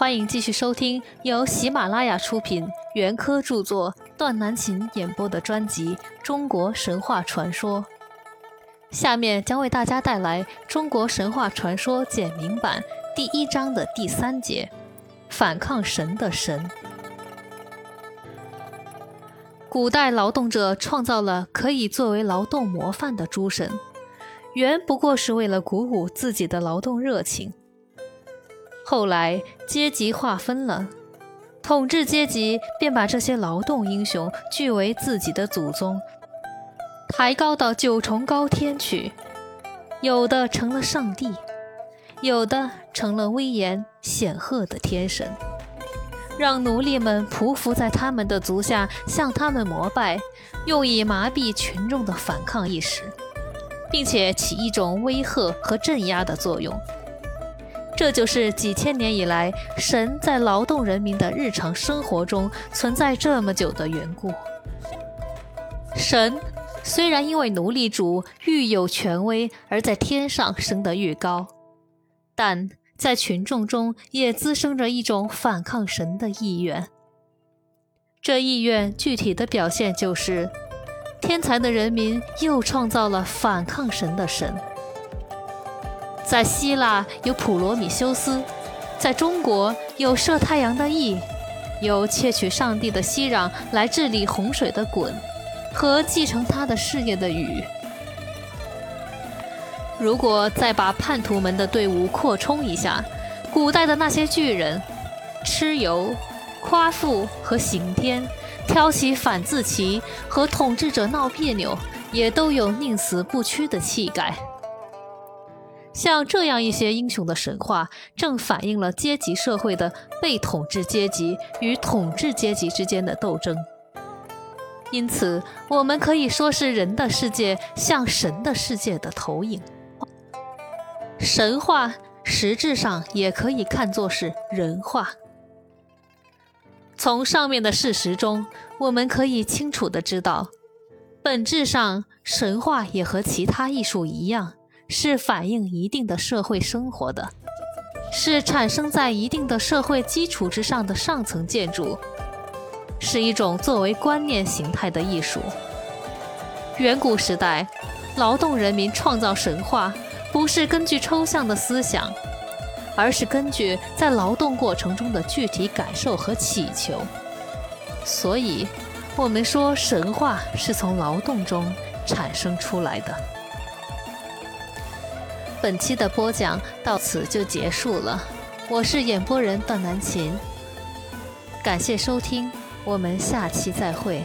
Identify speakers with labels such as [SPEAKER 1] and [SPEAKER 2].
[SPEAKER 1] 欢迎继续收听由喜马拉雅出品、袁科著作、段南琴演播的专辑《中国神话传说》。下面将为大家带来《中国神话传说简明版》第一章的第三节：反抗神的神。古代劳动者创造了可以作为劳动模范的诸神，原不过是为了鼓舞自己的劳动热情。后来阶级划分了，统治阶级便把这些劳动英雄据为自己的祖宗，抬高到九重高天去。有的成了上帝，有的成了威严显赫的天神，让奴隶们匍匐在他们的足下，向他们膜拜，用以麻痹群众的反抗意识，并且起一种威吓和镇压的作用。这就是几千年以来，神在劳动人民的日常生活中存在这么久的缘故。神虽然因为奴隶主愈有权威而在天上升得愈高，但在群众中也滋生着一种反抗神的意愿。这意愿具体的表现就是，天才的人民又创造了反抗神的神。在希腊有普罗米修斯，在中国有射太阳的羿，有窃取上帝的息壤来治理洪水的鲧，和继承他的事业的禹。如果再把叛徒们的队伍扩充一下，古代的那些巨人，蚩尤、夸父和刑天，挑起反字旗和统治者闹别扭，也都有宁死不屈的气概。像这样一些英雄的神话，正反映了阶级社会的被统治阶级与统治阶级之间的斗争。因此，我们可以说是人的世界像神的世界的投影。神话实质上也可以看作是人话。从上面的事实中，我们可以清楚地知道，本质上神话也和其他艺术一样。是反映一定的社会生活的，是产生在一定的社会基础之上的上层建筑，是一种作为观念形态的艺术。远古时代，劳动人民创造神话，不是根据抽象的思想，而是根据在劳动过程中的具体感受和祈求。所以，我们说神话是从劳动中产生出来的。本期的播讲到此就结束了，我是演播人段南琴，感谢收听，我们下期再会。